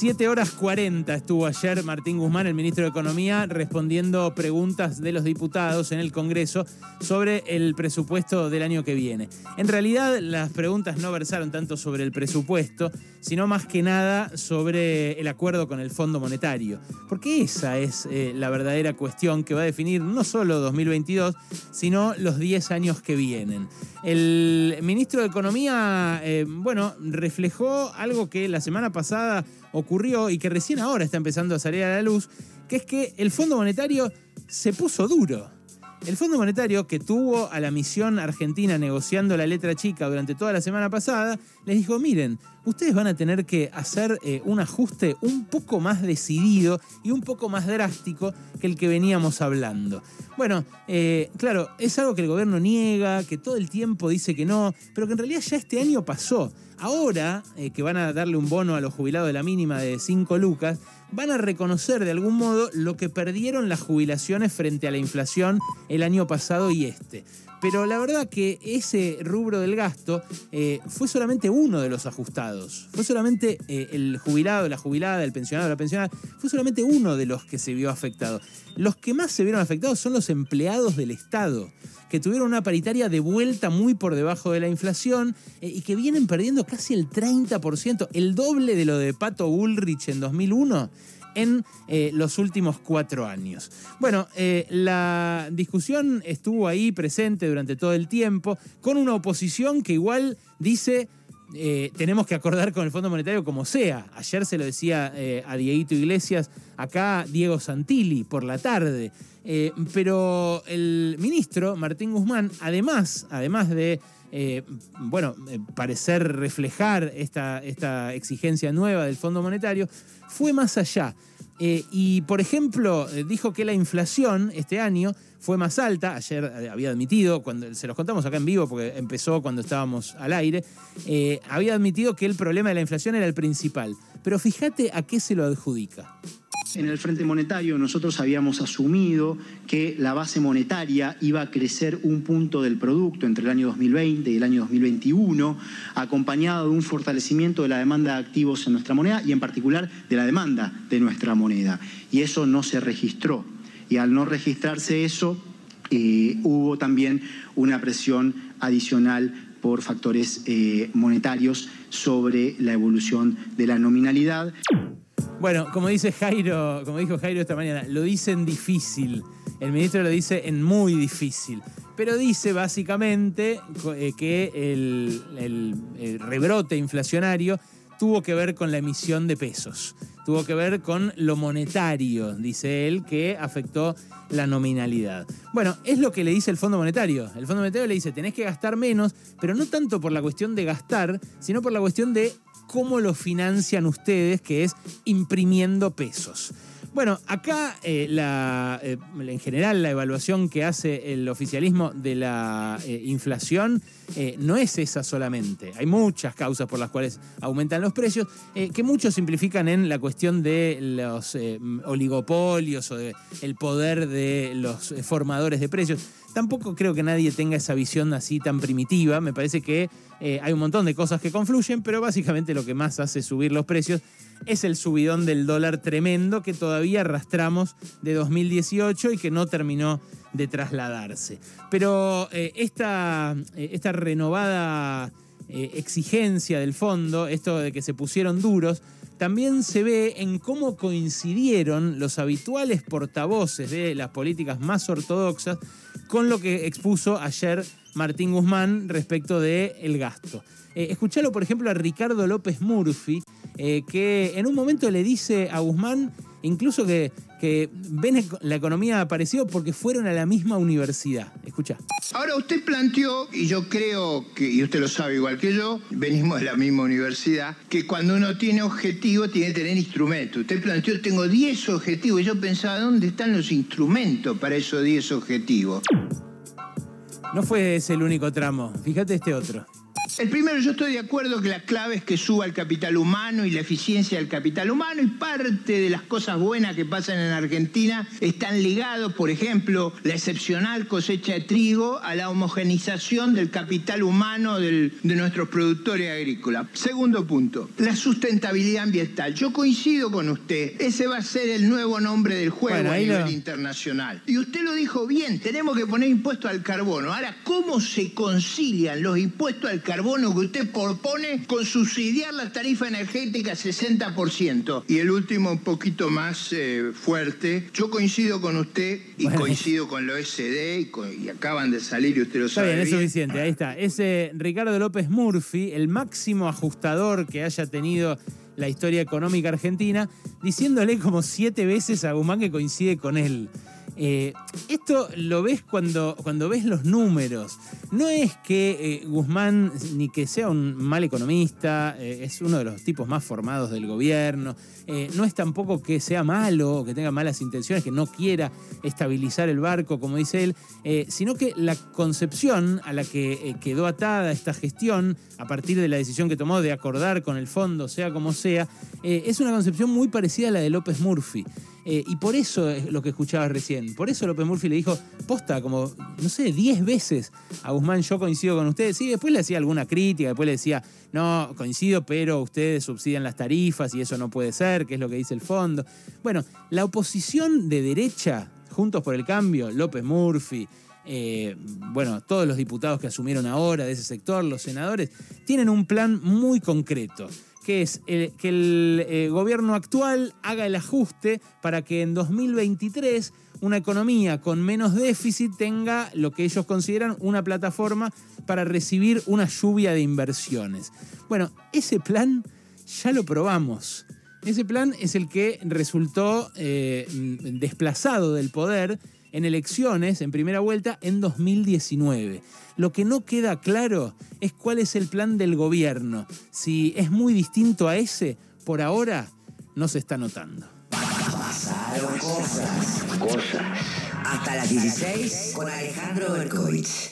7 horas 40 estuvo ayer Martín Guzmán, el ministro de Economía, respondiendo preguntas de los diputados en el Congreso sobre el presupuesto del año que viene. En realidad las preguntas no versaron tanto sobre el presupuesto, sino más que nada sobre el acuerdo con el Fondo Monetario. Porque esa es eh, la verdadera cuestión que va a definir no solo 2022, sino los 10 años que vienen. El ministro de Economía, eh, bueno, reflejó algo que la semana pasada ocurrió y que recién ahora está empezando a salir a la luz, que es que el Fondo Monetario se puso duro. El Fondo Monetario, que tuvo a la misión argentina negociando la letra chica durante toda la semana pasada, les dijo, miren, ustedes van a tener que hacer eh, un ajuste un poco más decidido y un poco más drástico que el que veníamos hablando. Bueno, eh, claro, es algo que el gobierno niega, que todo el tiempo dice que no, pero que en realidad ya este año pasó. Ahora eh, que van a darle un bono a los jubilados de la mínima de 5 lucas, van a reconocer de algún modo lo que perdieron las jubilaciones frente a la inflación el año pasado y este. Pero la verdad que ese rubro del gasto eh, fue solamente uno de los ajustados. Fue solamente eh, el jubilado, la jubilada, el pensionado, la pensionada. Fue solamente uno de los que se vio afectado. Los que más se vieron afectados son los empleados del Estado, que tuvieron una paritaria de vuelta muy por debajo de la inflación y que vienen perdiendo casi el 30%, el doble de lo de Pato Bullrich en 2001 en eh, los últimos cuatro años. Bueno, eh, la discusión estuvo ahí presente durante todo el tiempo, con una oposición que igual dice... Eh, tenemos que acordar con el Fondo Monetario como sea. Ayer se lo decía a Dieguito Iglesias, acá Diego Santilli por la tarde. pero el ministro Martín Guzmán, además, además de bueno, parecer reflejar esta, esta exigencia nueva del Fondo Monetario, fue más allá. Eh, y, por ejemplo, eh, dijo que la inflación este año fue más alta, ayer eh, había admitido, cuando se los contamos acá en vivo porque empezó cuando estábamos al aire, había admitido que el problema de la inflación era el principal. Pero fíjate a qué se lo adjudica. En el Frente Monetario nosotros habíamos asumido que la base monetaria iba a crecer un punto del producto entre el año 2020 y el año 2021, acompañado de un fortalecimiento de la demanda de activos en nuestra moneda y en particular de la demanda de nuestra moneda. Y eso no se registró. Y al no registrarse eso, eh, hubo también una presión adicional por factores eh, monetarios sobre la evolución de la nominalidad. Bueno, como dice Jairo, como dijo Jairo esta mañana, lo dicen difícil. El ministro lo dice en muy difícil. Pero dice básicamente eh, que el, rebrote inflacionario tuvo que ver con la emisión de pesos. Tuvo que ver con lo monetario, dice él, que afectó la nominalidad. Bueno, es lo que le dice el Fondo Monetario. El Fondo Monetario le dice, tenés que gastar menos, pero no tanto por la cuestión de gastar, sino por la cuestión de cómo lo financian ustedes, que es imprimiendo pesos. Bueno, acá eh, eh, en general la evaluación que hace el oficialismo de la eh, inflación no es esa solamente. Hay muchas causas por las cuales aumentan los precios, que muchos simplifican en la cuestión de los oligopolios o del poder de los formadores de precios. Tampoco creo que nadie tenga esa visión así tan primitiva. Me parece que eh, hay un montón de cosas que confluyen, pero básicamente lo que más hace subir los precios es el subidón del dólar tremendo que todavía arrastramos de 2018 y que no terminó de trasladarse. Pero eh, esta, eh, esta, renovada exigencia del fondo, esto de que se pusieron duros, también se ve en cómo coincidieron los habituales portavoces de las políticas más ortodoxas con lo que expuso ayer Martín Guzmán respecto del el gasto. Eh, escuchalo, por ejemplo, a Ricardo López Murphy, eh, que en un momento le dice a Guzmán incluso que, que ven la economía apareció porque fueron a la misma universidad. Escucha. Ahora usted planteó, y yo creo que, y usted lo sabe igual que yo, venimos de la misma universidad, que cuando uno tiene objetivos tiene que tener instrumentos. Usted planteó, tengo 10 objetivos, y yo pensaba, ¿dónde están los instrumentos para esos 10 objetivos? No fue ese el único tramo, fíjate este otro. El primero, yo estoy de acuerdo que la clave es que suba el capital humano y la eficiencia del capital humano y parte de las cosas buenas que pasan en Argentina están ligados, por ejemplo, la excepcional cosecha de trigo a la homogenización del capital humano de nuestros productores agrícolas. Segundo punto, la sustentabilidad ambiental. Yo coincido con usted, ese va a ser el nuevo nombre del juego a nivel internacional. Y usted lo dijo bien, tenemos que poner impuesto al carbono. Ahora, ¿cómo se concilian los impuestos al carbono? Que usted propone con subsidiar la tarifa energética 60%. Y el último, un poquito más eh, fuerte, yo coincido con usted y coincido con lo SD y, acaban de salir y usted lo sabe. Bien, es suficiente, ahí está. Ese Ricardo López Murphy, el máximo ajustador que haya tenido la historia económica argentina, diciéndole como siete veces a Guzmán que coincide con él. Eh, esto lo ves cuando, cuando ves los números. No es que eh, Guzmán ni que sea un mal economista, eh, es uno de los tipos más formados del gobierno. no es tampoco que sea malo que tenga malas intenciones, que no quiera estabilizar el barco, como dice él, sino que la concepción a la que quedó atada esta gestión, a partir de la decisión que tomó de acordar con el fondo, sea como sea, es una concepción muy parecida a la de López Murphy. Y por eso es lo que escuchabas recién. Por eso López Murphy le dijo, posta, como, no sé, 10 veces a Guzmán, yo coincido con ustedes. Sí, después le hacía alguna crítica, después le decía, no, coincido, pero ustedes subsidian las tarifas y eso no puede ser, que es lo que dice el fondo. Bueno, la oposición de derecha, Juntos por el Cambio, López Murphy, eh, bueno, todos los diputados que asumieron ahora de ese sector, los senadores, tienen un plan muy concreto que es que el eh, gobierno actual haga el ajuste para que en 2023 una economía con menos déficit tenga lo que ellos consideran una plataforma para recibir una lluvia de inversiones. Bueno, ese plan ya lo probamos. Ese plan es el que resultó eh, desplazado del poder en elecciones en primera vuelta en 2019. Lo que no queda claro es cuál es el plan del gobierno. Si es muy distinto a ese, por ahora no se está notando. Pasaron cosas. Cosas. Hasta las 16 con Alejandro Berkovich.